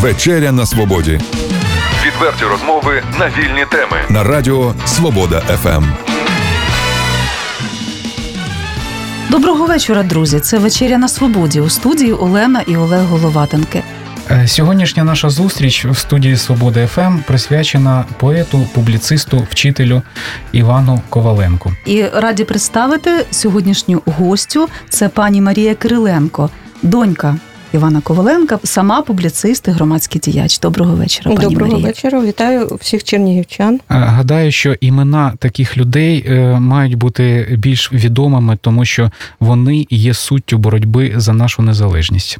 Вечеря на свободі. Відверті розмови на вільні теми на Радіо Свобода ФМ. Доброго вечора, друзі. Це вечеря на свободі у студії Олена і Олег Головатенки. Е, сьогоднішня наша зустріч в студії Свобода ФМ присвячена поету, публіцисту, вчителю Івану Коваленку. І раді представити сьогоднішню гостю. Це пані Марія Кириленко, донька Івана Коваленка, сама публіцист і громадський діяч. Доброго вечора. пані Доброго Марія. вечора. Вітаю всіх чернігівчан. Е, Гадаю, що імена таких людей е, мають бути більш відомими, тому що вони є суттю боротьби за нашу незалежність.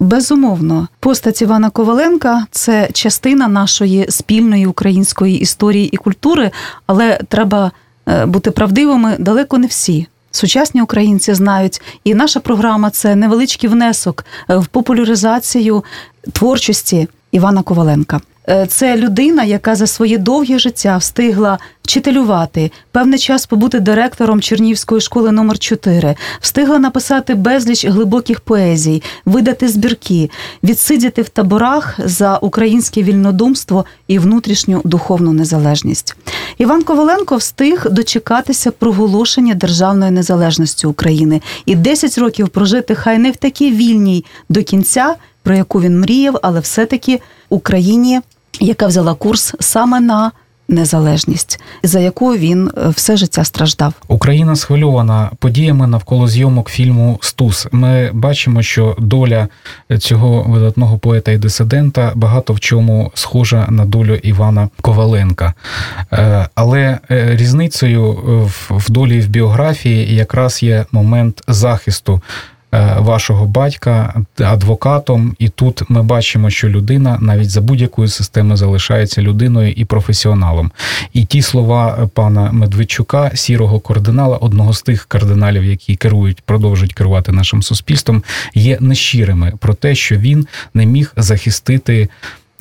Безумовно, постать Івана Коваленка це частина нашої спільної української історії і культури, але треба е, бути правдивими далеко не всі. Сучасні українці знають, і наша програма це невеличкий внесок е, в популяризацію творчості Івана Коваленка. Е, Це людина, яка за своє довге життя встигла вчителювати, певний час побути директором Чернівської школи номер 4 встигла написати безліч глибоких поезій, видати збірки, відсидіти в таборах за українське вільнодумство і внутрішню духовну незалежність. Іван Коваленко встиг дочекатися проголошення державної незалежності України і 10 років прожити хай не в такій вільній до кінця, про яку він мріяв, але все-таки Україні, яка взяла курс саме на незалежність, за яку він е, все життя страждав. Україна схвильована подіями навколо зйомок фільму Стус. Ми бачимо, що доля цього видатного поета і дисидента багато в чому схожа на долю Івана Коваленка. Е, Але е, різницею в- в долі в біографії якраз є момент захисту. Е, Вашого батька адвокатом, і тут ми бачимо, що людина навіть за будь-якої системи залишається людиною і професіоналом. І ті слова пана Медведчука, сірого кардинала, одного з тих кардиналів, які керують, продовжують керувати нашим суспільством, є нещирими про те, що він не міг захистити.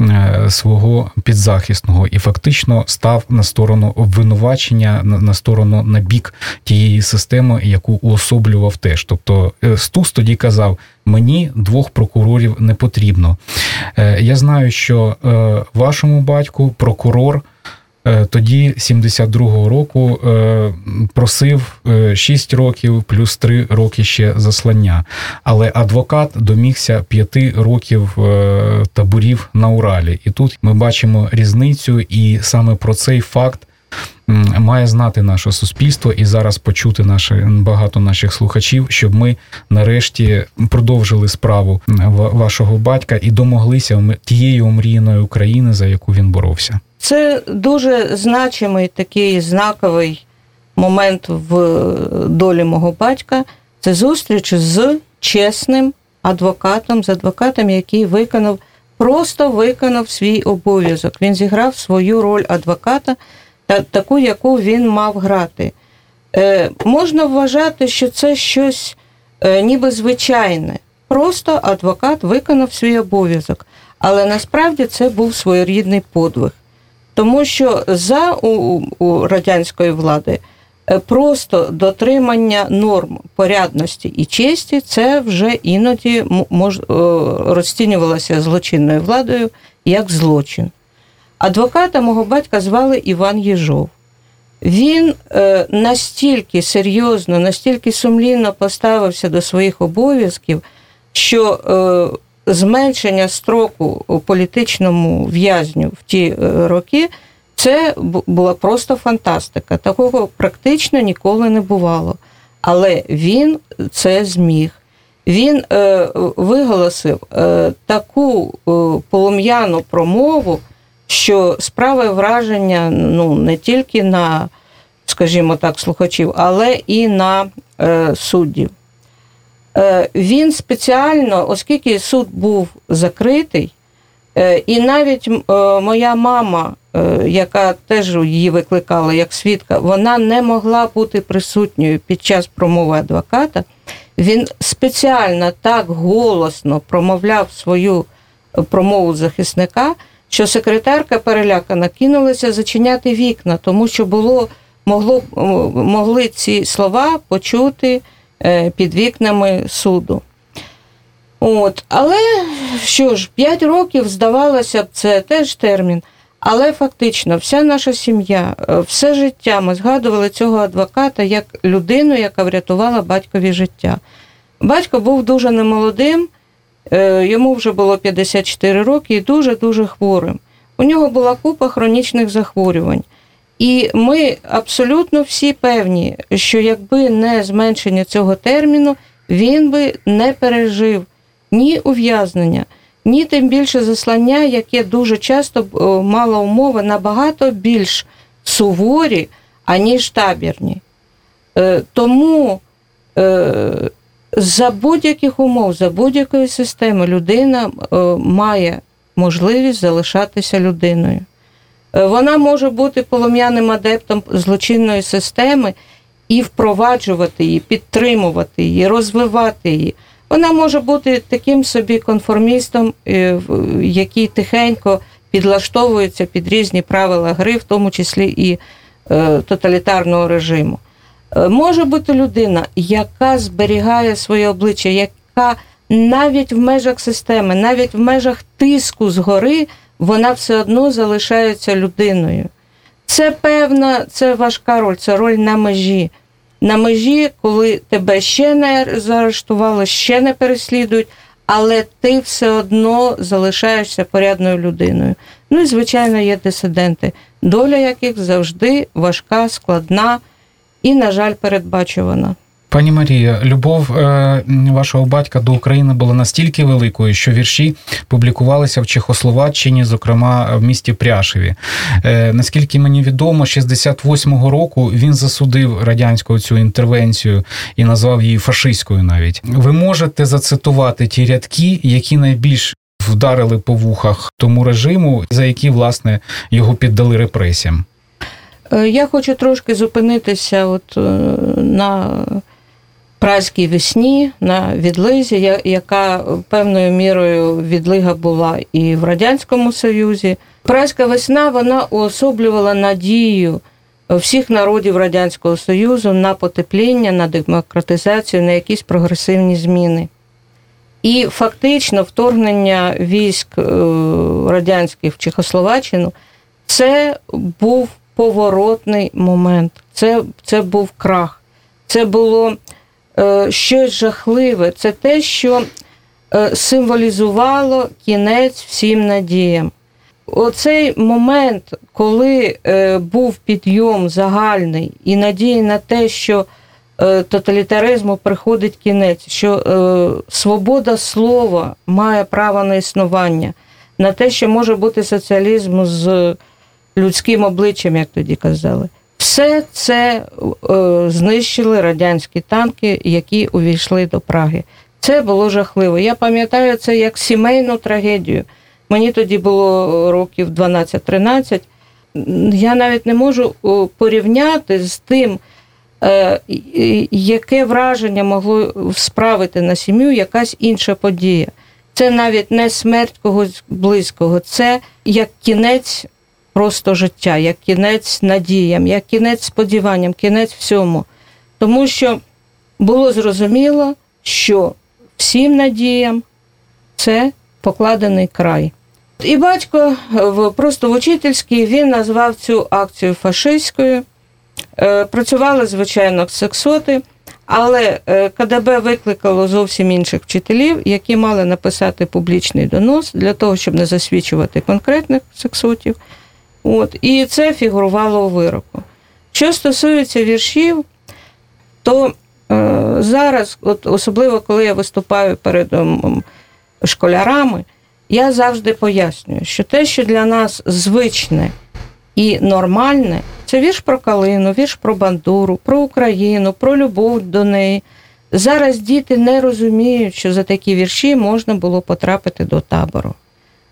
Е, Свого підзахисного і фактично став на сторону обвинувачення, на, сторону на бік тієї системи, яку уособлював теж. Тобто е, Стус тоді казав: мені двох прокурорів не потрібно. Е, Я знаю, що вашому батьку прокурор. Е, Тоді 72-го року е, просив 6 років плюс 3 роки ще заслання. Але адвокат домігся 5 років е, таборів на Уралі. І тут ми бачимо різницю, і саме про цей факт має знати наше суспільство і зараз почути наші багато наших слухачів, щоб ми нарешті продовжили справу ва- вашого батька і домоглися тієї омріяної України, за яку він боровся. Це дуже значимий такий знаковий момент в долі мого батька. Це зустріч з чесним адвокатом, з адвокатом, який виконав, просто виконав свій обов'язок. Він зіграв свою роль адвоката, та таку, яку він мав грати. Е, можна вважати, що це щось е, ніби звичайне. Просто адвокат виконав свій обов'язок. Але насправді це був своєрідний подвиг. Тому що за у, у радянської влади е, просто дотримання норм порядності і честі це вже іноді мож, е, розцінювалося злочинною владою як злочин. Адвоката мого батька звали Іван Єжов. Він е, настільки серйозно, настільки сумлінно поставився до своїх обов'язків, що зменшення строку політичному в'язню в ті е, роки це була просто фантастика. Такого практично ніколи не бувало. Але він це зміг. Він е, виголосив е, таку е, полум'яну промову, що справи враження ну, не тільки на, скажімо так, слухачів, але і на е, суддів. Е, він спеціально, оскільки суд був закритий, е, і навіть е, моя мама, яка теж її викликала як свідка, вона не могла бути присутньою під час промови адвоката. Він спеціально так голосно промовляв свою промову захисника, що секретарка перелякана кинулася зачиняти вікна, тому що було, могло, могли ці слова почути під вікнами суду. От. Але що ж, 5 років, здавалося б, це теж термін. Але фактично, вся наша сім'я, е, все життя ми згадували цього адвоката як людину, яка врятувала батькові життя. Батько був дуже немолодим, е, йому вже було 54 роки і дуже-дуже хворим. У нього була купа хронічних захворювань. І ми абсолютно всі певні, що якби не зменшення цього терміну, він би не пережив ні ув'язнення, ні тим більше заслання, яке дуже часто мало умови набагато більш суворі, аніж табірні. Е, тому е, за будь-яких умов, за будь-якої системи людина е, має можливість залишатися людиною. Вона може бути полум'яним адептом злочинної системи і впроваджувати її, підтримувати її, розвивати її. Вона може бути таким собі конформістом, е, який тихенько підлаштовується під різні правила гри, в тому числі і е, тоталітарного режиму. Е, може бути людина, яка зберігає своє обличчя, яка навіть в межах системи, навіть в межах тиску згори, вона все одно залишається людиною. Це певна, це важка роль, це роль на межі на межі, коли тебе ще не заарештували, ще не переслідують, але ти все одно залишаєшся порядною людиною. Ну і звичайно, є дисиденти, доля яких завжди важка, складна і, на жаль, передбачувана. Пані Марія, любов е, вашого батька до України була настільки великою, що вірші публікувалися в Чехословаччині, зокрема в місті Пряшеві. Е, наскільки мені відомо, 68-го року він засудив радянську цю інтервенцію і назвав її фашистською. Навіть ви можете зацитувати ті рядки, які найбільш вдарили по вухах тому режиму, за які власне його піддали репресіям. Е, я хочу трошки зупинитися от на празькій весні на відлизі, яка певною мірою відлига була і в Радянському Союзі. Празька весна вона уособлювала надію всіх народів Радянського Союзу на потепління, на демократизацію, на якісь прогресивні зміни. І фактично вторгнення військ е, радянських в Чехословаччину це був поворотний момент, це, це був крах. Це було щось жахливе. Це те, що е, символізувало кінець всім надіям. Оцей момент, коли е, був підйом загальний і надії на те, що тоталітаризму приходить кінець, що свобода слова має право на існування, на те, що може бути соціалізм з людським обличчям, як тоді казали. Все це е, знищили радянські танки, які увійшли до Праги. Це було жахливо. Я пам'ятаю це як сімейну трагедію. Мені тоді було років 12-13. Я навіть не можу порівняти з тим, е, яке враження могло справити на сім'ю якась інша подія. Це навіть не смерть когось близького, це як кінець просто життя, як кінець надіям, як кінець сподіванням, кінець всьому. Тому що було зрозуміло, що всім надіям це покладений край. І батько просто в учительській він назвав цю акцію фашистською. Е, працювали, звичайно, сексоти, але е, КДБ викликало зовсім інших вчителів, які мали написати публічний донос для того, щоб не засвідчувати конкретних сексотів. От, І це фігурувало у вироку. Що стосується віршів, то е, зараз, от особливо коли я виступаю перед ем, школярами, я завжди пояснюю, що те, що для нас звичне і нормальне, це вірш про калину, вірш про бандуру, про Україну, про любов до неї. Зараз діти не розуміють, що за такі вірші можна було потрапити до табору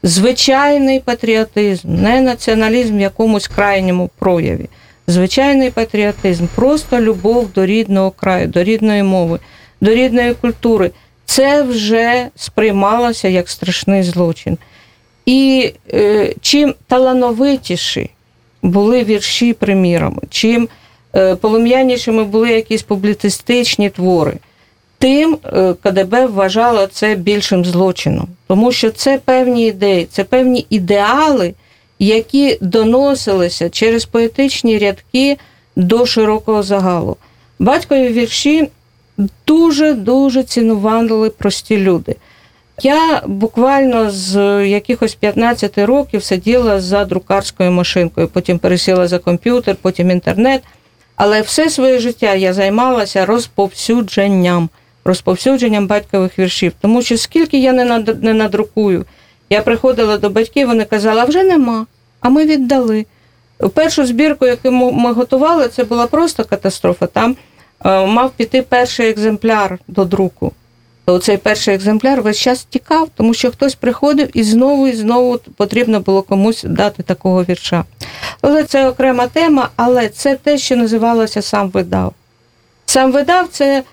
звичайний патріотизм, не націоналізм в якомусь крайньому прояві. Звичайний патріотизм, просто любов до рідного краю, до рідної мови, до рідної культури. Це вже сприймалося як страшний злочин. І е, чим талановитіші були вірші, приміром, чим е, полум'янішими були якісь публіцистичні твори, тим е, КДБ вважало це більшим злочином, тому що це певні ідеї, це певні ідеали, які доносилися через поетичні рядки до широкого загалу. Батькові вірші дуже дуже цінували прості люди. Я буквально з якихось 15 років сиділа за друкарською машинкою, потім пересіла за комп'ютер, потім інтернет. Але все своє життя я займалася розповсюдженням, розповсюдженням батькових віршів. Тому що скільки я не надрукую, я приходила до батьків, вони казали, а вже нема, а ми віддали. Першу збірку, яку ми готували, це була просто катастрофа. Там е, мав піти перший екземпляр до друку то цей перший екземпляр весь час тікав, тому що хтось приходив і знову і знову потрібно було комусь дати такого вірша. Але це окрема тема, але це те, що називалося сам видав. Сам видав це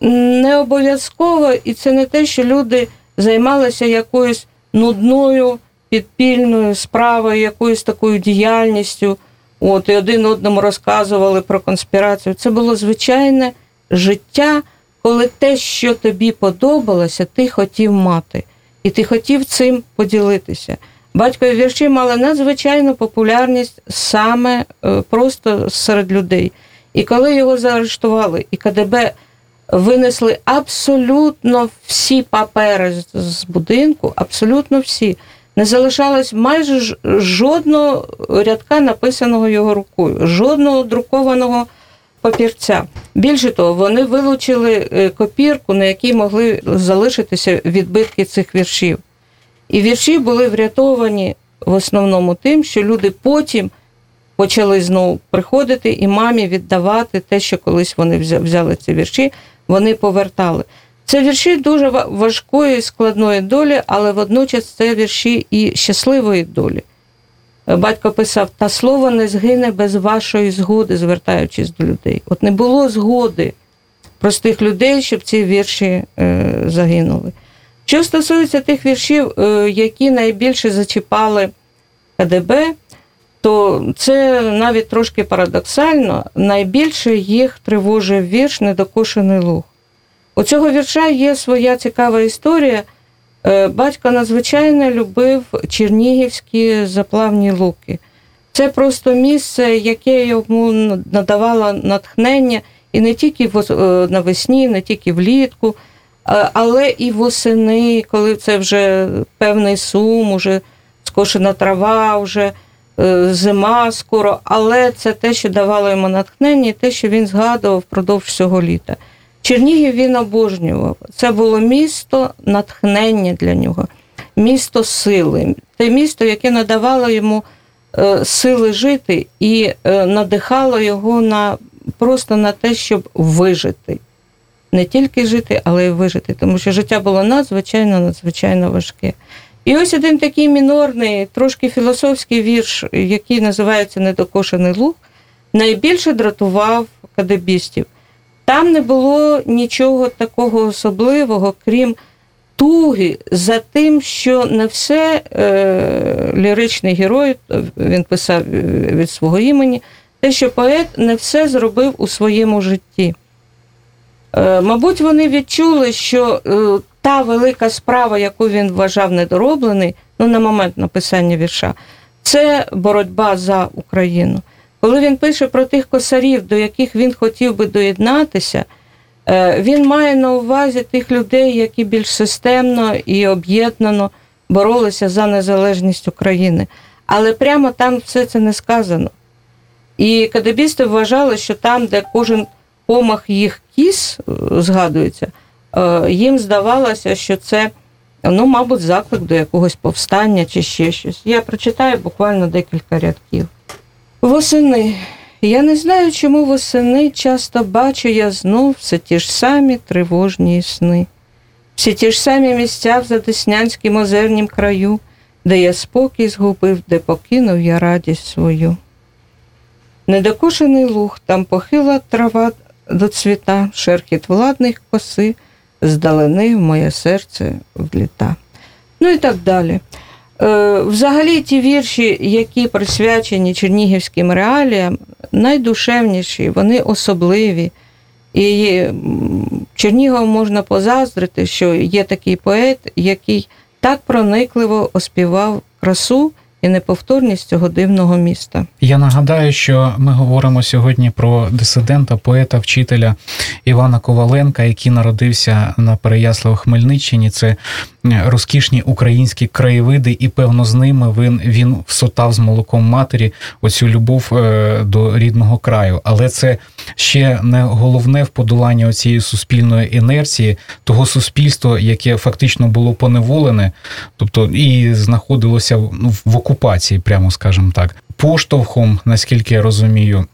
не обов'язково, і це не те, що люди займалися якоюсь нудною підпільною справою, якоюсь такою діяльністю. От, і один одному розказували про конспірацію. Це було звичайне життя коли те, що тобі подобалося, ти хотів мати, і ти хотів цим поділитися. Батькові вірші мали надзвичайну популярність саме е, просто серед людей. І коли його заарештували, і КДБ винесли абсолютно всі папери з будинку, абсолютно всі, не залишалось майже жодного рядка, написаного його рукою, жодного друкованого папірця. Більше того, вони вилучили е, копірку, на якій могли залишитися відбитки цих віршів. І вірші були врятовані в основному тим, що люди потім почали знову приходити і мамі віддавати те, що колись вони взяли ці вірші, вони повертали. Це вірші дуже важкої, складної долі, але водночас це вірші і щасливої долі. Батько писав: та слово не згине без вашої згоди, звертаючись до людей. От не було згоди простих людей, щоб ці вірші е, загинули. Що стосується тих віршів, е, які найбільше зачіпали КДБ, то це навіть трошки парадоксально. Найбільше їх тривожив вірш Недокошений луг. У цього вірша є своя цікава історія. Е, батько надзвичайно любив чернігівські заплавні луки. Це просто місце, яке йому надавало натхнення і не тільки е, навесні, не тільки влітку, але і восени, коли це вже певний сум, уже скошена трава, вже е, зима скоро. Але це те, що давало йому натхнення, і те, що він згадував впродовж всього літа. Чернігів він обожнював. Це було місто натхнення для нього, місто сили, те місто, яке надавало йому е, сили жити і е, надихало його на просто на те, щоб вижити. Не тільки жити, але й вижити, тому що життя було надзвичайно, надзвичайно важке. І ось один такий мінорний, трошки філософський вірш, який називається Недокошений луг, найбільше дратував кадебістів. Там не було нічого такого особливого, крім туги за тим, що не все е, ліричний герой, він писав від свого імені, те, що поет не все зробив у своєму житті. Е, Мабуть, вони відчули, що е, та велика справа, яку він вважав недороблений, ну на момент написання вірша, це боротьба за Україну. Коли він пише про тих косарів, до яких він хотів би доєднатися, е, він має на увазі тих людей, які більш системно і об'єднано боролися за незалежність України. Але прямо там все це не сказано. І кадебісти вважали, що там, де кожен помах їх кіс е, згадується, їм здавалося, що це, ну, мабуть, заклик до якогось повстання чи ще щось. Я прочитаю буквально декілька рядків. Восени. Я не знаю, чому восени часто бачу я знов все ті ж самі тривожні сни, всі ті ж самі місця в Задеснянському озернім краю, де я спокій згубив, де покинув я радість свою. Недокушений луг, там похила трава до цвіта, шерхіт владних коси, здалени в моє серце вліта. Ну і так далі. Е, взагалі, ті вірші, які присвячені чернігівським реаліям, найдушевніші, вони особливі. І Чернігову можна позаздрити, що є такий поет, який так проникливо оспівав красу і неповторність цього дивного міста. Я нагадаю, що ми говоримо сьогодні про дисидента, поета, вчителя Івана Коваленка, який народився на Переяслав Хмельниччині. Це розкішні українські краєвиди, і певно з ними він він всотав з молоком матері оцю любов е, до рідного краю. Але це ще не головне в подоланні цієї суспільної інерції, того суспільства, яке фактично було поневолене, тобто і знаходилося ну, в окупації, прямо скажімо так, поштовхом, наскільки я розумію.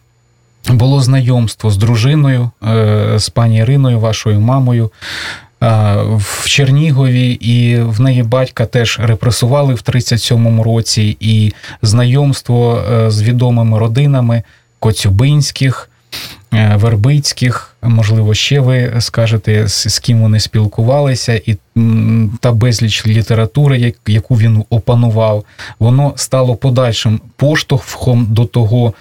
Було знайомство з дружиною, е, з пані Іриною, вашою мамою в Чернігові, і в неї батька теж репресували в 37-му році, і знайомство е, з відомими родинами Коцюбинських, е, Вербицьких, можливо, ще ви скажете, з ким вони спілкувалися, і та безліч літератури, яку він опанував, воно стало подальшим поштовхом до того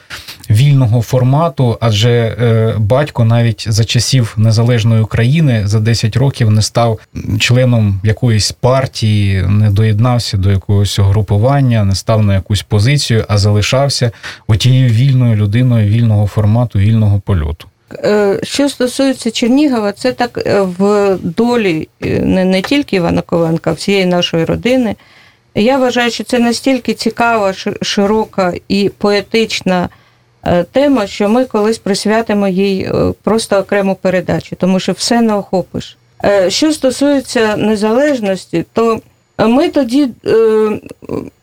вільного формату, адже е, батько навіть за часів незалежної України за 10 років не став членом якоїсь партії, не доєднався до якогось групування, не став на якусь позицію, а залишався отією вільною людиною вільного формату, вільного польоту. Е, що стосується Чернігова, це так е, в долі не, не тільки Івана Ковенка, а всієї нашої родини. Я вважаю, що це настільки цікава, широка і поетична Е, тема, що ми колись присвятимо їй е, просто окрему передачу, тому що все не охопиш. Е, що стосується незалежності, то ми тоді,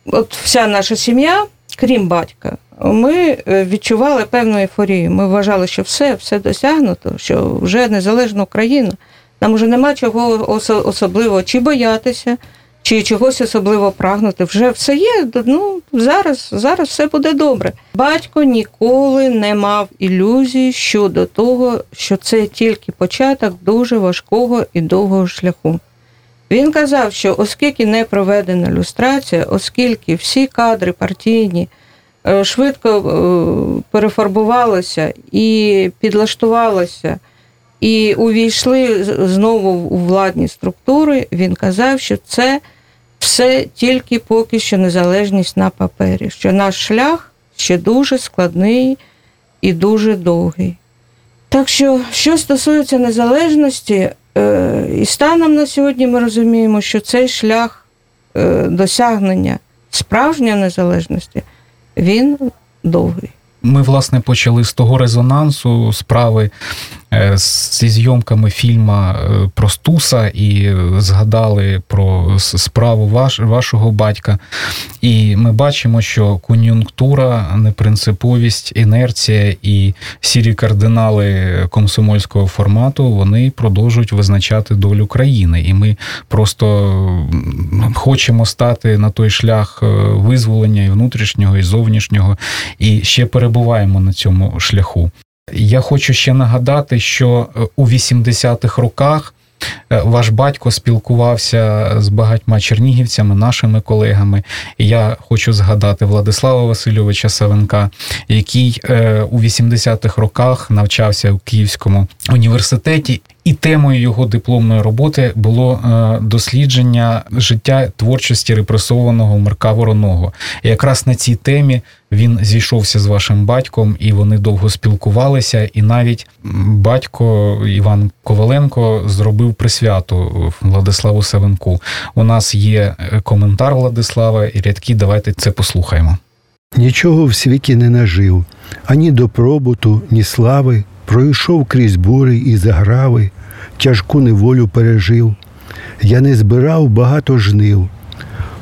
от вся наша сім'я, крім батька, ми відчували певну ейфорію. Ми вважали, що все, все досягнуто, що вже незалежна Україна. Нам вже нема чого особливо чи боятися, чи чогось особливо прагнути. Вже все є. Ну зараз, зараз все буде добре. Батько ніколи не мав ілюзій щодо того, що це тільки початок дуже важкого і довгого шляху. Він казав, що оскільки не проведена люстрація, оскільки всі кадри партійні е, швидко е, перефарбувалися і підлаштувалися, і увійшли знову у владні структури, він казав, що це все тільки поки що незалежність на папері, що наш шлях ще дуже складний і дуже довгий. Так що, що стосується незалежності, е, і станом на сьогодні ми розуміємо, що цей шлях е, досягнення справжньої незалежності, він довгий. Ми, власне, почали з того резонансу справи зі зйомками фільма е, про Стуса і згадали про справу ваш, вашого батька. І ми бачимо, що кон'юнктура, непринциповість, інерція і сірі кардинали комсомольського формату вони продовжують визначати долю країни. І ми просто хочемо стати на той шлях е, визволення і внутрішнього, і зовнішнього, і ще перебуваємо на цьому шляху. Я хочу ще нагадати, що е, у 80-х роках е, ваш батько спілкувався з багатьма чернігівцями, нашими колегами. Я хочу згадати Владислава Васильовича Савенка, який е, у 80-х роках навчався у Київському університеті. І темою його дипломної роботи було дослідження життя творчості репресованого Марка Вороного. І якраз на цій темі він зійшовся з вашим батьком, і вони довго спілкувалися. І навіть батько Іван Коваленко зробив присвяту Владиславу Савенку. У нас є е, коментар Владислава і рядки. Давайте це послухаємо. Нічого в світі не нажив, ані добробуту, ні слави. Пройшов крізь бури і заграви, тяжку неволю пережив. Я не збирав багато жнив,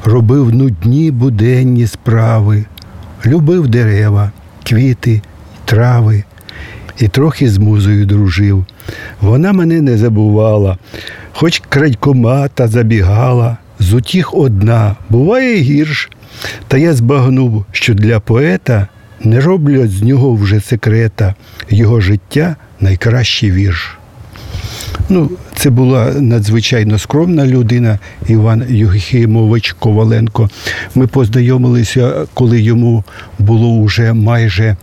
робив нудні буденні справи, любив дерева, квіти, трави і трохи з музою дружив. Вона мене не забувала, хоч крадькомата забігала, з утіх одна, буває гірш. Та я збагнув, що для поета не роблять з нього вже секрета, його життя найкращий вірш. Ну, Це була надзвичайно скромна людина, Іван Юхімович Коваленко. Ми познайомилися, коли йому було вже майже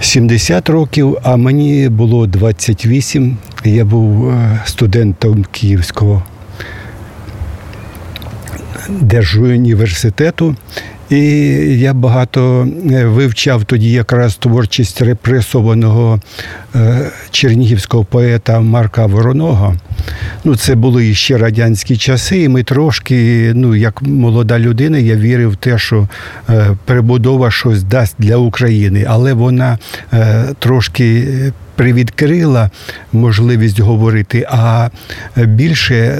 70 років, а мені було 28. Я був е, студентом Київського держуніверситету. І я багато е, вивчав тоді якраз творчість репресованого е, чернігівського поета Марка Вороного. Ну, це були ще радянські часи, і ми трошки, ну, як молода людина, я вірив в те, що е, перебудова щось дасть для України, але вона трошки привідкрила можливість говорити, а більше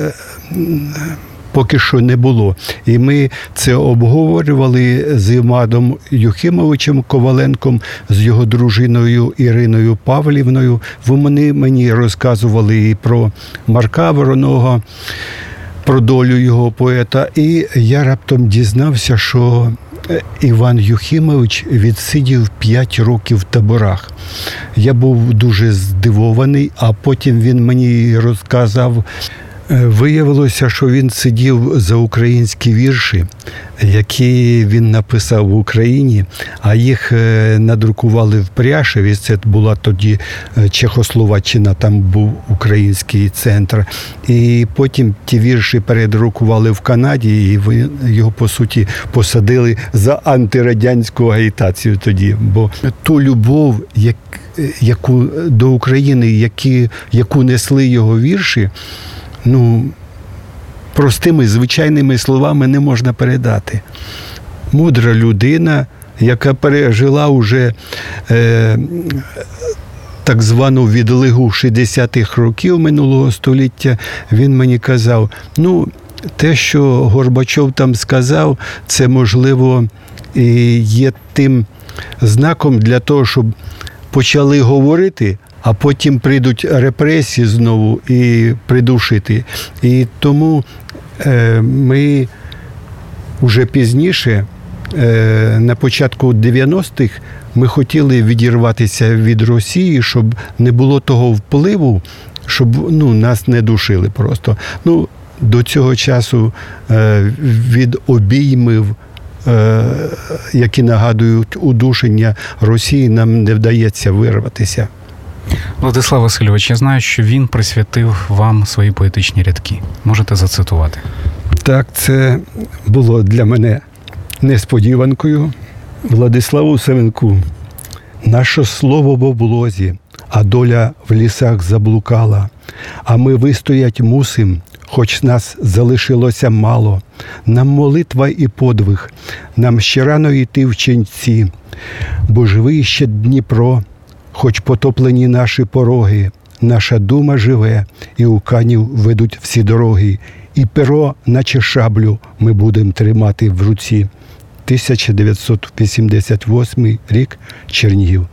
поки що не було. І ми це обговорювали з Імадом Юхимовичем Коваленком, з його дружиною Іриною Павлівною. Вони мені розказували і про Марка Вороного. Про долю його поета, і я раптом дізнався, що Іван Юхимович відсидів 5 років в таборах. Я був дуже здивований, а потім він мені розказав Е, виявилося, що він сидів за українські вірші, які він написав в Україні, а їх е, надрукували в Пряшеві. Це була тоді е, Чехословаччина, там був український центр. І потім ті вірші передрукували в Канаді, і його по суті посадили за антирадянську агітацію тоді. Бо ту любов, яку до України, які, яку несли його вірші ну, простими звичайними словами не можна передати. Мудра людина, яка пережила уже е, так звану відлигу 60-х років минулого століття, він мені казав: ну, те, що Горбачов там сказав, це можливо і є тим знаком для того, щоб почали говорити, а потім прийдуть репресії знову і придушити. І тому е, ми вже пізніше, е, на початку 90-х, ми хотіли відірватися від Росії, щоб не було того впливу, щоб ну, нас не душили просто. Ну, До цього часу е, від обіймів. Які нагадують удушення Росії, нам не вдається вирватися. Владислав Васильович, я знаю, що він присвятив вам свої поетичні рядки. Можете зацитувати? Так, це було для мене несподіванкою. Владиславу Савенку. Наше слово в облозі, а доля в лісах заблукала. А ми вистоять мусим, хоч нас залишилося мало. Нам молитва і подвиг, нам ще рано йти в ченці, бо живий ще Дніпро хоч потоплені наші пороги, наша дума живе, і у канів ведуть всі дороги, і перо, наче шаблю, ми будемо тримати в руці. 1988 рік Чернігів.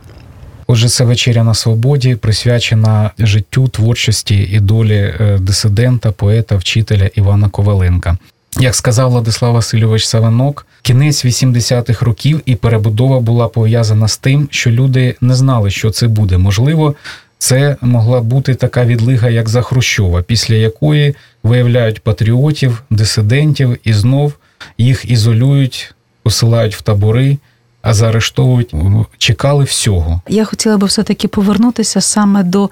Отже, це вечеря на свободі присвячена життю творчості і долі е, дисидента, поета, вчителя Івана Коваленка. Як сказав Владислав Васильович Савенок, кінець 80-х років і перебудова була пов'язана з тим, що люди не знали, що це буде. Можливо, це могла бути така відлига, як за Хрущова, після якої виявляють патріотів, дисидентів і знов їх ізолюють, посилають в табори. А заарештовують, чекали всього. Я хотіла би все таки повернутися саме до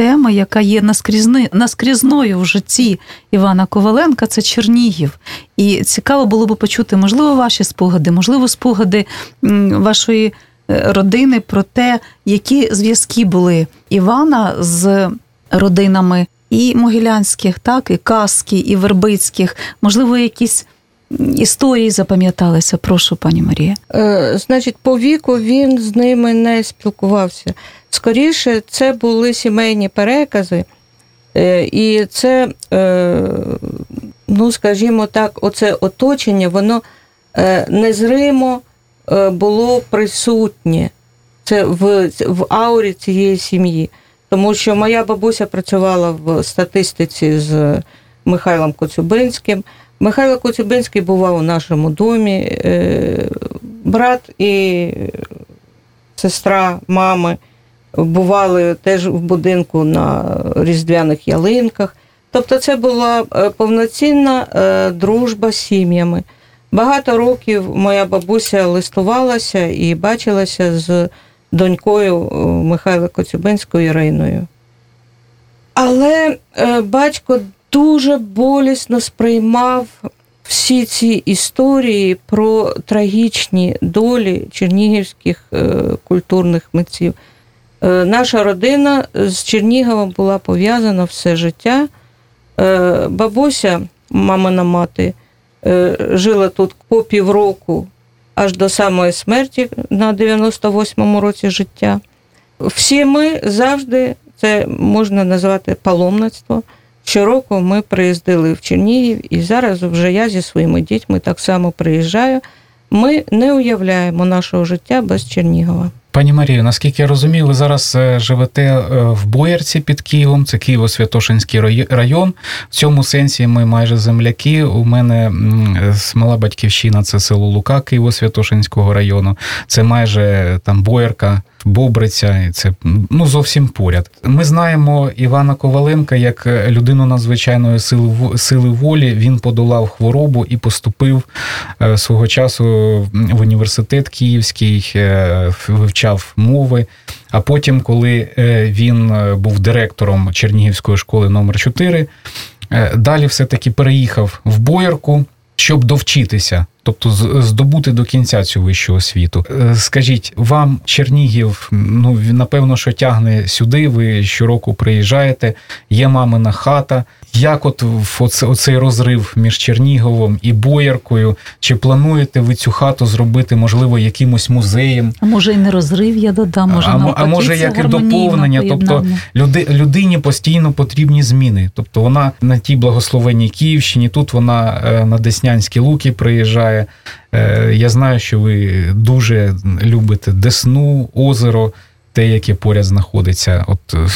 тема, яка є наскрізни, наскрізною в житті Івана Коваленка, це Чернігів. І цікаво було би почути, можливо, ваші спогади, можливо, спогади вашої е, родини про те, які зв'язки були Івана з родинами і могилянських, так, і Каски, і Вербицьких, можливо, якісь. Історії запам'яталися, прошу пані Марія. Е, Значить, по віку він з ними не спілкувався. Скоріше, це були сімейні перекази, е, і це, е, ну, скажімо так, оце оточення, воно е, незримо було присутнє це в, в аурі цієї сім'ї. Тому що моя бабуся працювала в статистиці з Михайлом Коцюбинським. Михайло Коцюбинський бував у нашому домі, брат і сестра мами бували теж в будинку на різдвяних ялинках. Тобто, це була е, повноцінна е, дружба з сім'ями. Багато років моя бабуся листувалася і бачилася з донькою е, Михайла Коцюбинського Іриною. Але батько дуже болісно сприймав всі ці історії про трагічні долі чернігівських культурних митців. Е, Наша родина з Черніговом була пов'язана все життя. Е, Бабуся, мамина мати, е, жила тут по півроку аж до самої смерті на 98-му році життя. Всі ми завжди, це можна назвати паломництво. Щороку ми приїздили в Чернігів, і зараз вже я зі своїми дітьми так само приїжджаю. Ми не уявляємо нашого життя без Чернігова. Пані Марію, наскільки я розумію, ви зараз е, живете е, в Боярці під Києвом, це Києво-Святошинський рай- район. В цьому сенсі ми майже земляки. У мене смала мала батьківщина це село Лука Києво-Святошинського району. Це майже там Боярка, Бобриця, це ну зовсім поряд. Ми знаємо Івана Коваленка як е, людину надзвичайної сили сили волі. Він подолав хворобу і поступив е, свого часу в університет Київський, е, вивчав мови. А потім, коли він був директором Чернігівської школи номер 4 е, далі все-таки переїхав в Боярку, щоб довчитися, тобто здобути до кінця цю вищу освіту. Е, Скажіть, вам Чернігів, ну він, напевно, що тягне сюди. Ви щороку приїжджаєте, є мамина хата. Як от оцей розрив між Черніговом і Бояркою? Чи плануєте ви цю хату зробити, можливо, якимось музеєм? А може і не розрив, я додам, може а, навпаки, а може як і доповнення, тобто люди, людині постійно потрібні зміни. Тобто вона на тій благословенній Київщині, тут вона е, на Деснянські луки приїжджає. Е, Я знаю, що ви дуже любите Десну, озеро, те, яке поряд знаходиться. От е,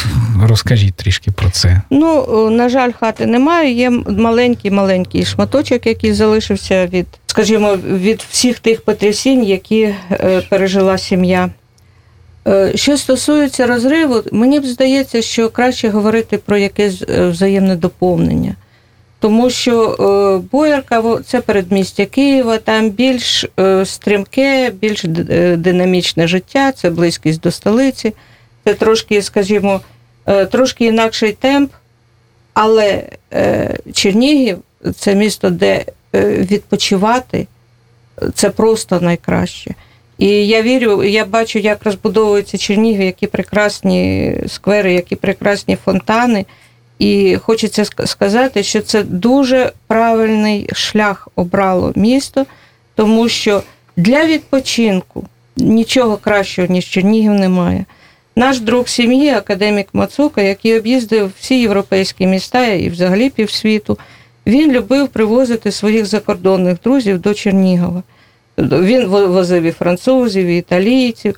розкажіть трішки про це. Ну, е, на жаль, хати немає. Є маленький маленький шматочок, який залишився від, скажімо, від всіх тих потрясінь, які пережила сім'я. Що стосується розриву, мені б здається, що краще говорити про якесь взаємне доповнення. Тому що е, Боярка це передмістя Києва, там більш е, стрімке, більш е, динамічне життя, це близькість до столиці, це трошки, скажімо, трошки інакший темп, але Чернігів це місто, де відпочивати це просто найкраще. І я вірю, я бачу, як розбудовується Чернігів, які прекрасні сквери, які прекрасні фонтани. І хочеться сказати, що це дуже правильний шлях обрало місто, тому що для відпочинку нічого кращого, ніж Чернігів, немає. Наш друг сім'ї, академік Мацука, який об'їздив всі європейські міста і взагалі півсвіту, він любив привозити своїх закордонних друзів до Чернігова. Він во- возив і французів, і італійців.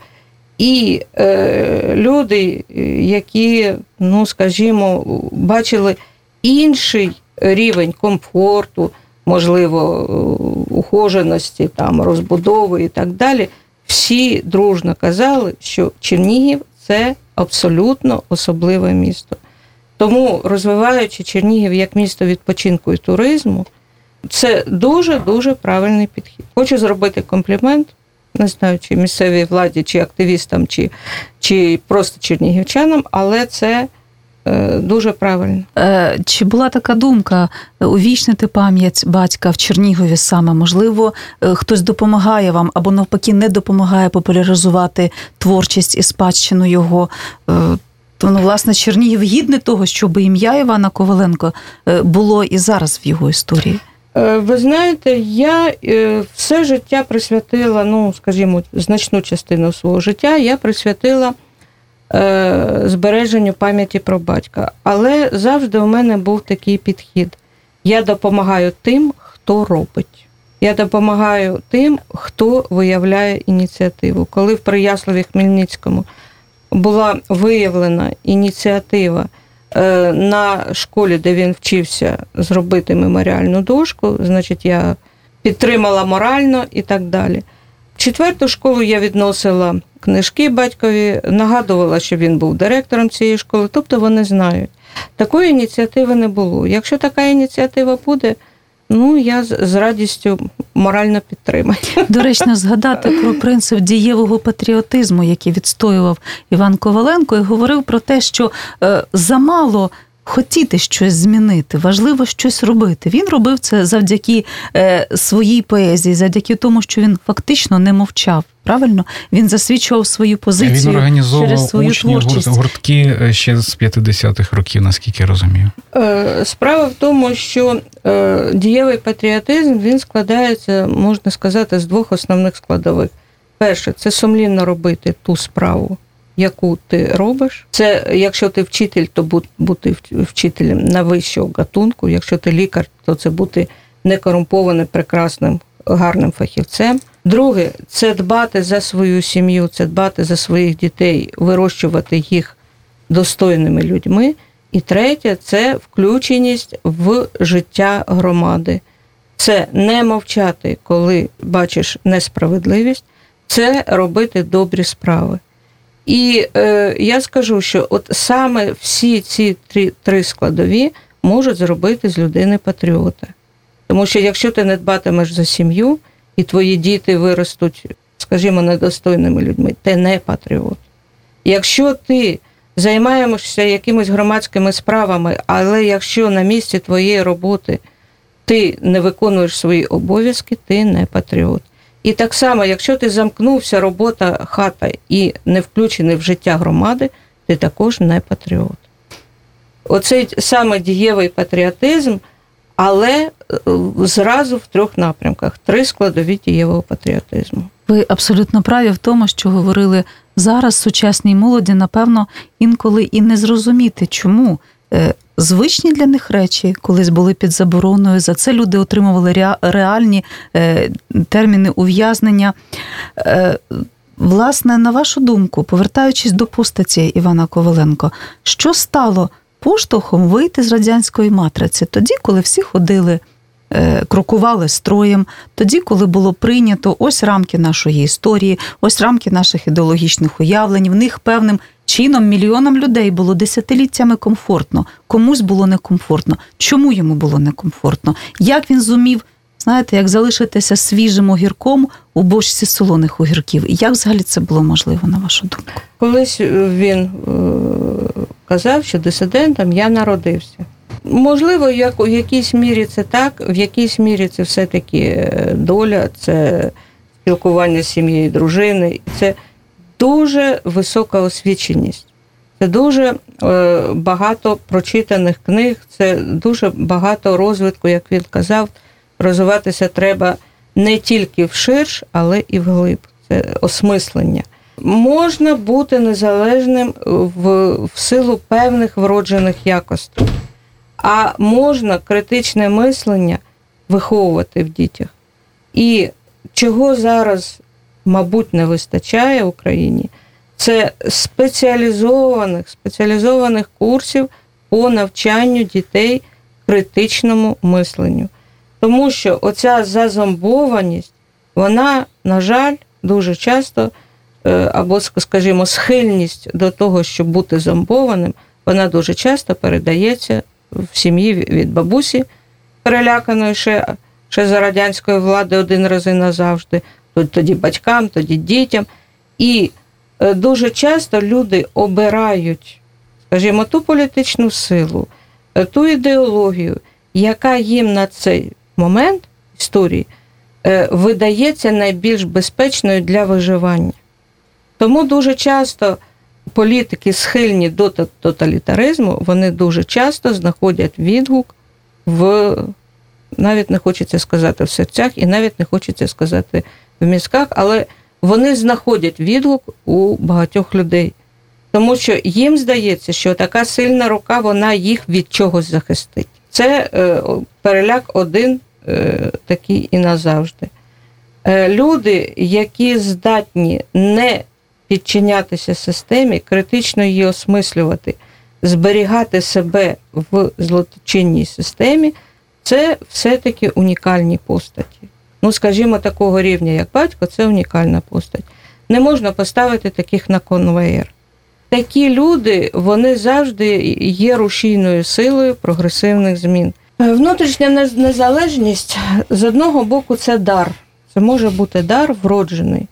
І е, люди, які, ну скажімо, бачили інший рівень комфорту, можливо, ухоженості, там, розбудови і так далі, всі дружно казали, що Чернігів це абсолютно особливе місто. Тому, розвиваючи Чернігів як місто відпочинку і туризму, це дуже-дуже правильний підхід. Хочу зробити комплімент, не знаю, чи місцевій владі, чи активістам, чи, чи просто чернігівчанам, але це е, дуже правильно. Е, Чи була така думка увічнити пам'ять батька в Чернігові саме? Можливо, е, хтось допомагає вам або навпаки не допомагає популяризувати творчість і спадщину його. То, ну, власне, Чернігів гідний того, щоб ім'я Івана Коваленко було і зараз в його історії. Е, Ви знаєте, я е, все життя присвятила, ну, скажімо, значну частину свого життя я присвятила е, збереженню пам'яті про батька. Але завжди у мене був такий підхід. Я допомагаю тим, хто робить. Я допомагаю тим, хто виявляє ініціативу. Коли в Прияславі Хмельницькому була виявлена ініціатива на школі, де він вчився, зробити меморіальну дошку, значить, я підтримала морально і так далі. В четверту школу я відносила книжки батькові, нагадувала, що він був директором цієї школи, тобто вони знають. Такої ініціативи не було. Якщо така ініціатива буде, ну я з, радістю морально підтримаю. Доречно згадати про принцип дієвого патріотизму, який відстоював Іван Коваленко, і говорив про те, що е, замало. Хотіти щось змінити, важливо щось робити. Він робив це завдяки е, своїй поезії, завдяки тому, що він фактично не мовчав. Правильно він засвідчував свою позицію Він організовував через свою учні творчість. гуртки е, ще з 50-х років, наскільки я розумію. Е, Справа в тому, що дієвий патріотизм він складається, можна сказати, з двох основних складових. Перше, це сумлінно робити ту справу, яку ти робиш. Це якщо ти вчитель, то бути вчителем на вищого гатунку. Якщо ти лікар, то це бути некорумпованим, прекрасним, гарним фахівцем. Друге, це дбати за свою сім'ю, це дбати за своїх дітей, вирощувати їх достойними людьми. І третє це включеність в життя громади. Це не мовчати, коли бачиш несправедливість, це робити добрі справи. І е, я скажу, що от саме всі ці три, три складові можуть зробити з людини патріота. Тому що якщо ти не дбатимеш за сім'ю, і твої діти виростуть, скажімо, недостойними людьми, ти не патріот. Якщо ти займаєшся якимись громадськими справами, але якщо на місці твоєї роботи ти не виконуєш свої обов'язки, ти не патріот. І так само, якщо ти замкнувся, робота, хата і не включений в життя громади, ти також не патріот. Оцей саме дієвий патріотизм, але е, зразу в трьох напрямках: три складові дієвого патріотизму. Ви абсолютно праві в тому, що говорили зараз сучасній молоді, напевно, інколи і не зрозуміти, чому звичні для них речі колись були під забороною. За це люди отримували реальні е, терміни ув'язнення. Е, Власне, на вашу думку, повертаючись до постаті Івана Коваленко, що стало поштовхом вийти з радянської матриці тоді, коли всі ходили, е, крокували строєм, тоді, коли було прийнято ось рамки нашої історії, ось рамки наших ідеологічних уявлень, в них певним чином мільйонам людей було десятиліттями комфортно, комусь було некомфортно. Чому йому було некомфортно? Як він зумів, знаєте, як залишитися свіжим огірком у бочці солоних огірків? Як взагалі це було можливо, на вашу думку? Колись е, він е, казав, що дисидентом я народився. Можливо, як у якійсь мірі це так, в якійсь мірі це все-таки е, доля, це спілкування з сім'єю дружини, це дуже висока освіченість. Це дуже е, багато прочитаних книг, це дуже багато розвитку, як він казав, розвиватися треба не тільки вширш, але і вглиб. Це осмислення. Можна бути незалежним в, в силу певних вроджених якостей, а можна критичне мислення виховувати в дітях. І чого зараз, мабуть, не вистачає Україні, це спеціалізованих, спеціалізованих курсів по навчанню дітей критичному мисленню. Тому що оця зазомбованість, вона, на жаль, дуже часто, е, або, скажімо, схильність до того, щоб бути зомбованим, вона дуже часто передається в сім'ї від бабусі, переляканої ще, ще за радянської влади один раз назавжди, тоді батькам, тоді дітям. І е, дуже часто люди обирають, скажімо, ту політичну силу, е, ту ідеологію, яка їм на цей момент історії е, видається найбільш безпечною для виживання. Тому дуже часто політики, схильні до тоталітаризму, вони дуже часто знаходять відгук в, навіть не хочеться сказати в серцях, і навіть не хочеться сказати в мізках, але вони знаходять відгук у багатьох людей. Тому що їм здається, що така сильна рука вона їх від чогось захистить. Це е, переляк один е, такий і назавжди. Е, люди, які здатні не підчинятися системі, критично її осмислювати, зберігати себе в злочинній системі, це все-таки унікальні постаті. Ну, скажімо, такого рівня, як батько, це унікальна постать. Не можна поставити таких на конвеєр. Такі люди, вони завжди є рушійною силою прогресивних змін. Е, Внутрішня незалежність з одного боку це дар. Це може бути дар вроджений.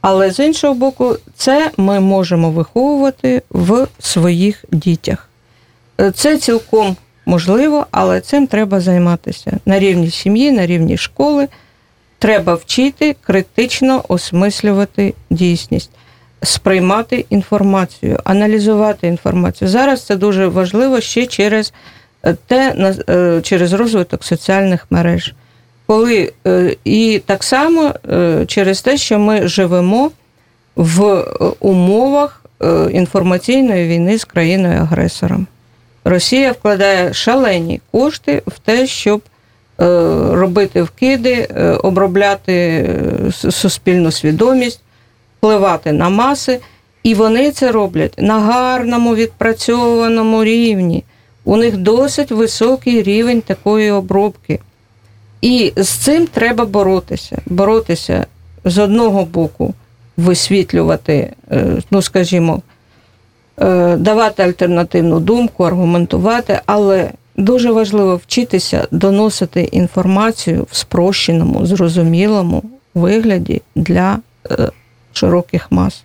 Але з іншого боку, це ми можемо виховувати в своїх дітях. Е, Це цілком можливо, але цим треба займатися на рівні сім'ї, на рівні школи. Треба вчити критично осмислювати дійсність, сприймати інформацію, аналізувати інформацію. Зараз це дуже важливо ще через е, те, е, через розвиток соціальних мереж. Коли е, і так само через те, що ми живемо в умовах інформаційної війни з країною-агресором. Росія вкладає шалені кошти в те, щоб робити вкиди, е, обробляти е, суспільну свідомість, впливати на маси. І вони це роблять на гарному відпрацьованому рівні. У них досить високий рівень такої обробки. І з цим треба боротися. Боротися з одного боку, висвітлювати, е, ну скажімо, е, давати альтернативну думку, аргументувати, але дуже важливо вчитися доносити інформацію в спрощеному, зрозумілому вигляді для е, широких мас.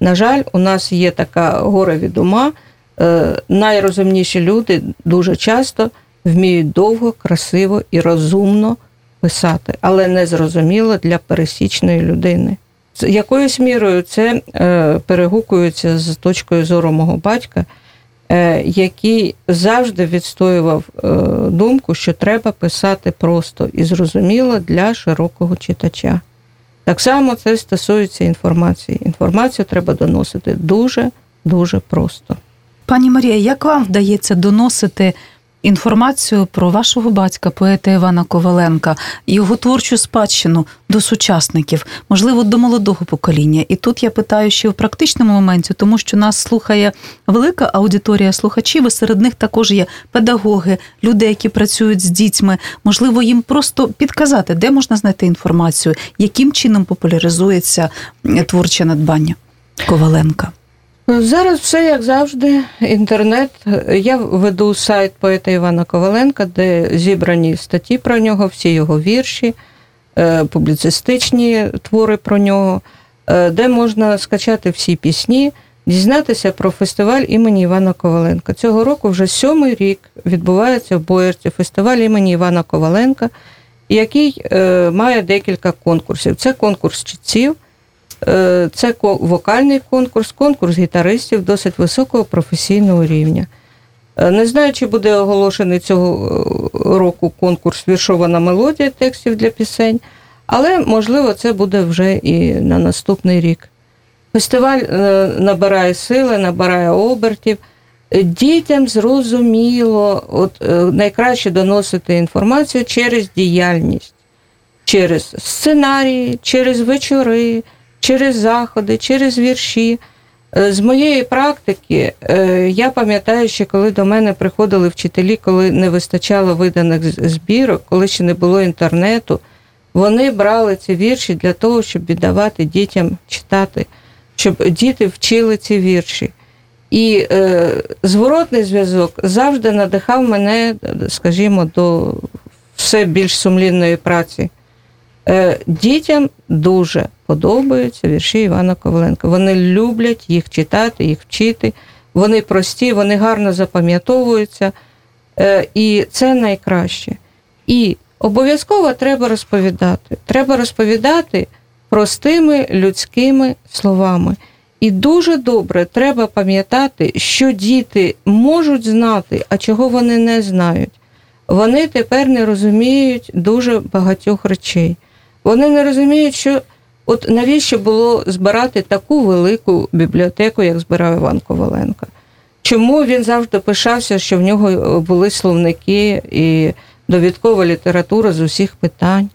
На жаль, у нас є така горе від ума. Е, Найрозумніші люди дуже часто вміють довго, красиво і розумно писати, але не зрозуміло для пересічної людини. З якоюсь мірою це е, перегукується з точкою зору мого батька, який завжди відстоював е, думку, що треба писати просто і зрозуміло для широкого читача. Так само це стосується інформації. Інформацію треба доносити дуже дуже просто. Пані Марія, як вам вдається доносити інформацію про вашого батька, поета Івана Коваленка, його творчу спадщину до сучасників, можливо, до молодого покоління? І тут я питаю ще в практичному моменті, тому що нас слухає велика аудиторія слухачів, і серед них також є педагоги, люди, які працюють з дітьми. Можливо, їм просто підказати, де можна знайти інформацію, яким чином популяризується творче надбання Коваленка. Зараз все як завжди. Інтернет. Я веду сайт поета Івана Коваленка, де зібрані статті про нього, всі його вірші, е, публіцистичні твори про нього, е, де можна скачати всі пісні, дізнатися про фестиваль імені Івана Коваленка. Цього року вже сьомий рік відбувається в Боярці фестиваль імені Івана Коваленка, який е, має декілька конкурсів. Це конкурс чітців. Е, Це вокальний конкурс, конкурс гітаристів досить високого професійного рівня. Е, Не знаю, чи буде оголошений цього е, року конкурс Віршована мелодія текстів для пісень, але можливо це буде вже і на наступний рік. Фестиваль набирає сили, набирає обертів. Дітям зрозуміло, от найкраще доносити інформацію через діяльність, через сценарії, через вечори, через заходи, через вірші. Е, З моєї практики е, я пам'ятаю, що коли до мене приходили вчителі, коли не вистачало виданих збірок, коли ще не було інтернету, вони брали ці вірші для того, щоб віддавати дітям читати, щоб діти вчили ці вірші. І е, зворотний зв'язок завжди надихав мене, скажімо, до все більш сумлінної праці. Е, дітям дуже подобаються вірші Івана Коваленка. Вони люблять їх читати, їх вчити. Вони прості, вони гарно запам'ятовуються. Е, і це найкраще. І обов'язково треба розповідати. Треба розповідати простими людськими словами. І дуже добре треба пам'ятати, що діти можуть знати, а чого вони не знають. Вони тепер не розуміють дуже багатьох речей. Вони не розуміють, що от навіщо було збирати таку велику бібліотеку, як збирав Іван Коваленко. Чому він завжди пишався, що в нього були словники і довідкова література з усіх питань.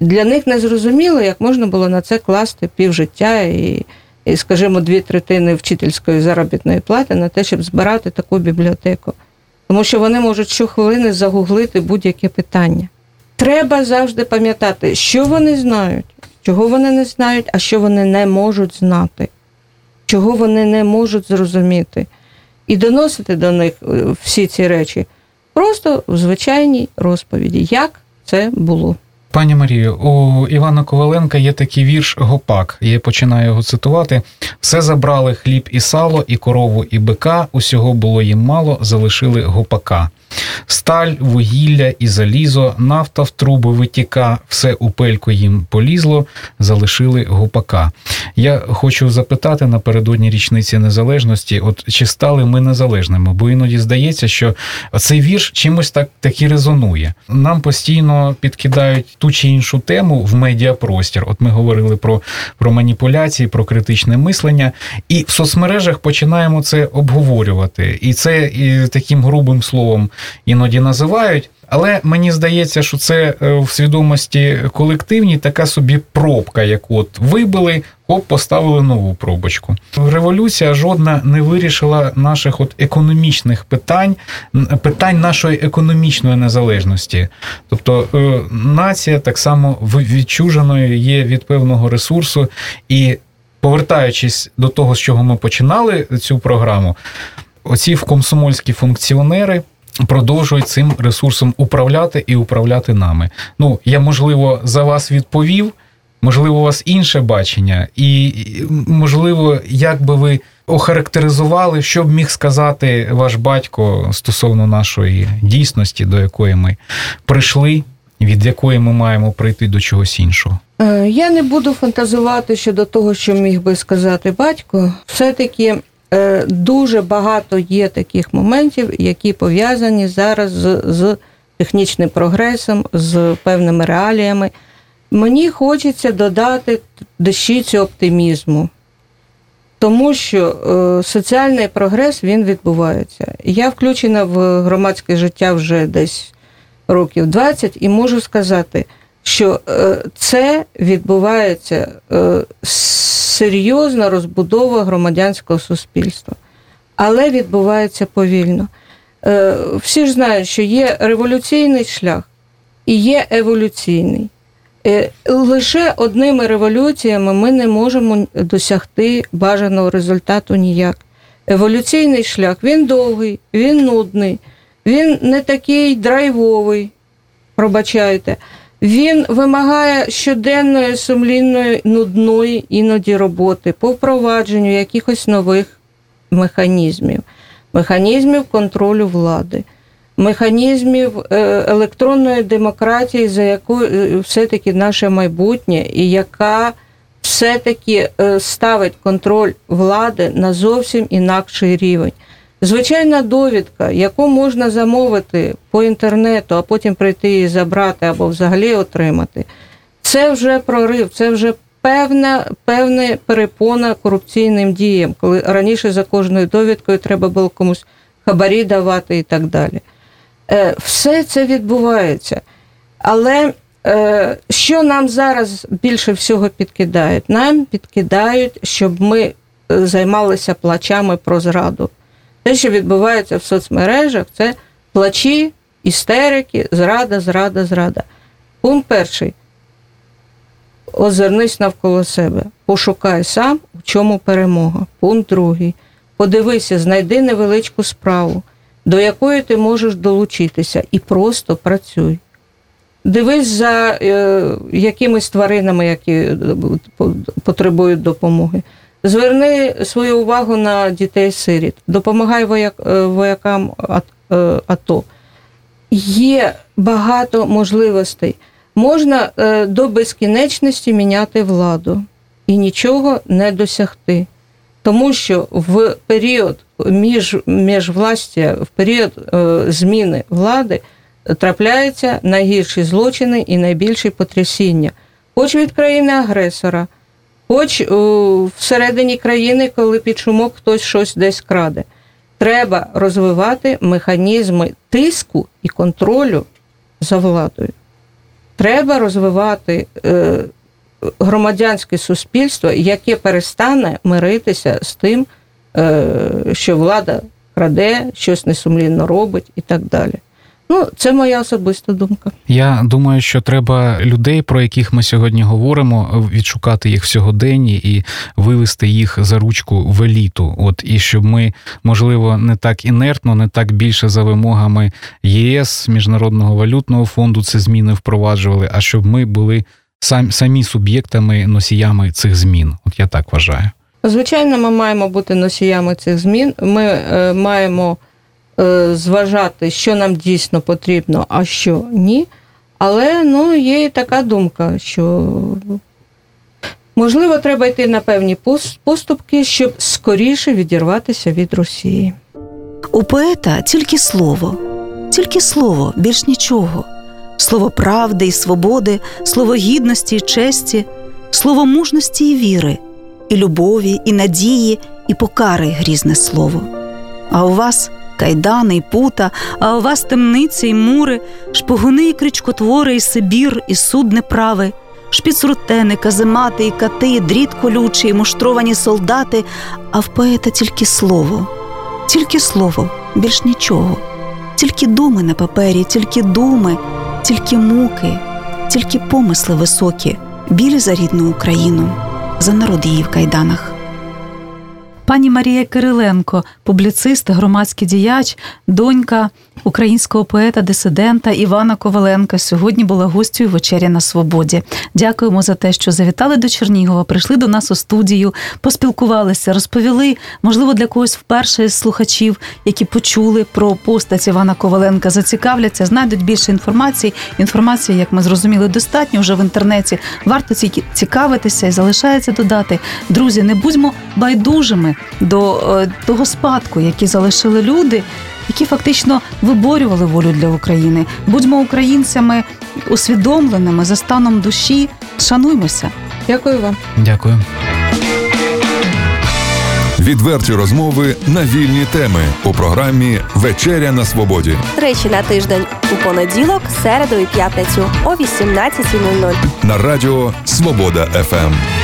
Для них не зрозуміло, як можна було на це класти півжиття і, і, скажімо, дві третини вчительської заробітної плати на те, щоб збирати таку бібліотеку. Тому що вони можуть щохвилини загуглити будь-яке питання. Треба завжди пам'ятати, що вони знають, чого вони не знають, а що вони не можуть знати, чого вони не можуть зрозуміти. І доносити до них е, всі ці речі. Просто в звичайній розповіді, як це було. Пані Марію, у Івана Коваленка є такий вірш Гопак. Я починаю його цитувати: все забрали хліб і сало, і корову, і бика. Усього було їм мало, залишили гопака. Сталь, вугілля і залізо, нафта в труби витіка, все у пельку їм полізло, залишили гопака. Я хочу запитати напередодні річниці незалежності: от чи стали ми незалежними? Бо іноді здається, що цей вірш чимось так таки резонує. Нам постійно підкидають ту чи іншу тему в медіапростір. От ми говорили про, про маніпуляції, про критичне мислення, і в соцмережах починаємо це обговорювати. І це і таким грубим словом іноді називають. Але мені здається, що це е, в свідомості колективній така собі пробка, яку от вибили, оп, поставили нову пробочку. Революція жодна не вирішила наших от економічних питань, питань нашої економічної незалежності. Тобто е, нація так само відчуженою є від певного ресурсу і. Повертаючись до того, з чого ми починали цю програму, оці в комсомольські функціонери продовжують цим ресурсом управляти і управляти нами. Ну, я, можливо, за вас відповів, можливо, у вас інше бачення, і можливо, як би ви охарактеризували, що б міг сказати ваш батько стосовно нашої дійсності, до якої ми прийшли. Від якої ми маємо прийти до чогось іншого, е, я не буду фантазувати щодо того, що міг би сказати батько. Все таки Е, дуже багато є таких моментів, які пов'язані зараз з, з технічним прогресом, з певними реаліями. Мені хочеться додати дещицю оптимізму, тому що е, соціальний прогрес він відбувається. Я включена в громадське життя вже десь років 20 і можу сказати, що е, це відбувається серйозна розбудова громадянського суспільства, але відбувається повільно. Е, всі ж знають, що є революційний шлях і є еволюційний. Е, лише одними революціями ми не можемо досягти бажаного результату ніяк. Еволюційний шлях він довгий, він нудний, він не такий драйвовий, пробачайте. Він вимагає щоденної сумлінної нудної іноді роботи по впровадженню якихось нових механізмів, механізмів контролю влади, механізмів е, електронної демократії, за якою е, все-таки наше майбутнє, і яка все-таки е, ставить контроль влади на зовсім інакший рівень. Звичайна довідка, яку можна замовити по інтернету, а потім прийти її забрати або взагалі отримати, це вже прорив, це вже певна певна перепона корупційним діям, коли раніше за кожною довідкою треба було комусь хабарі давати і так далі. Е, все це відбувається. Але е, що нам зараз більше всього підкидають? Нам підкидають, щоб ми е, займалися плачами про зраду. Те, що відбувається в соцмережах, це плачі, істерики, зрада, зрада, зрада. Пункт перший. Озирнись навколо себе. Пошукай сам, у чому перемога. Пункт другий. Подивися, знайди невеличку справу, до якої ти можеш долучитися, і просто працюй. Дивись за е, якимись тваринами, які е, потребують допомоги. Зверни свою увагу на дітей-сиріт, допомагай вояк, е, воякам е, АТО. Є багато можливостей. Можна е, до безкінечності міняти владу і нічого не досягти. Тому що в період між, міжвластя, в період зміни влади трапляються найгірші злочини і найбільші потрясіння, хоч від країни-агресора хоч всередині країни, коли під шумок хтось щось десь краде. Треба розвивати механізми тиску і контролю за владою. Треба розвивати е, громадянське суспільство, яке перестане миритися з тим, е, що влада краде, щось несумлінно робить і так далі. Ну, це моя особиста думка. Я думаю, що треба людей, про яких ми сьогодні говоримо, відшукати їх в сьогоденні і вивести їх за ручку в еліту. От і щоб ми, можливо, не так інертно, не так більше за вимогами ЄС, Міжнародного валютного фонду це зміни впроваджували, а щоб ми були сам, самі суб'єктами, носіями цих змін. От я так вважаю. Звичайно, ми маємо бути носіями цих змін. Ми е, маємо зважати, що нам дійсно потрібно, а що ні. Але ну, є і така думка, що можливо треба йти на певні поступки, щоб скоріше відірватися від Росії. У поета тільки слово, тільки слово, більш нічого. Слово правди і свободи, слово гідності і честі, слово мужності і віри, і любові, і надії, і покари грізне слово. А у вас кайдани і пута, а у вас темниці й мури, шпигуни і крючкотвори, і Сибір, і суд неправи, шпіцрутени, каземати і кати, дріт колючий, і муштровані солдати, а в поета тільки слово. Тільки слово, більш нічого, тільки думи на папері, тільки думи, тільки муки, тільки помисли високі, білі за рідну Україну, за народ її в кайданах. Пані Марія Кириленко, публіцист, громадський діяч, донька українського поета-дисидента Івана Коваленка, сьогодні була гостю вечері на свободі. Дякуємо за те, що завітали до Чернігова, прийшли до нас у студію, поспілкувалися, розповіли, можливо, для когось вперше з слухачів, які почули про постать Івана Коваленка, зацікавляться, знайдуть більше інформації. Інформації, як ми зрозуміли, достатньо вже в інтернеті. Варто цікавитися і залишається додати. Друзі, не будьмо байдужими до е, того спадку, який залишили люди, які фактично виборювали волю для України. Будьмо українцями усвідомленими за станом душі. Шануймося. Дякую вам. Дякую. Відверті розмови на вільні теми у програмі Вечеря на свободі Тричі на тиждень у понеділок, середу і п'ятницю о 18.00. на радіо Свобода ФМ.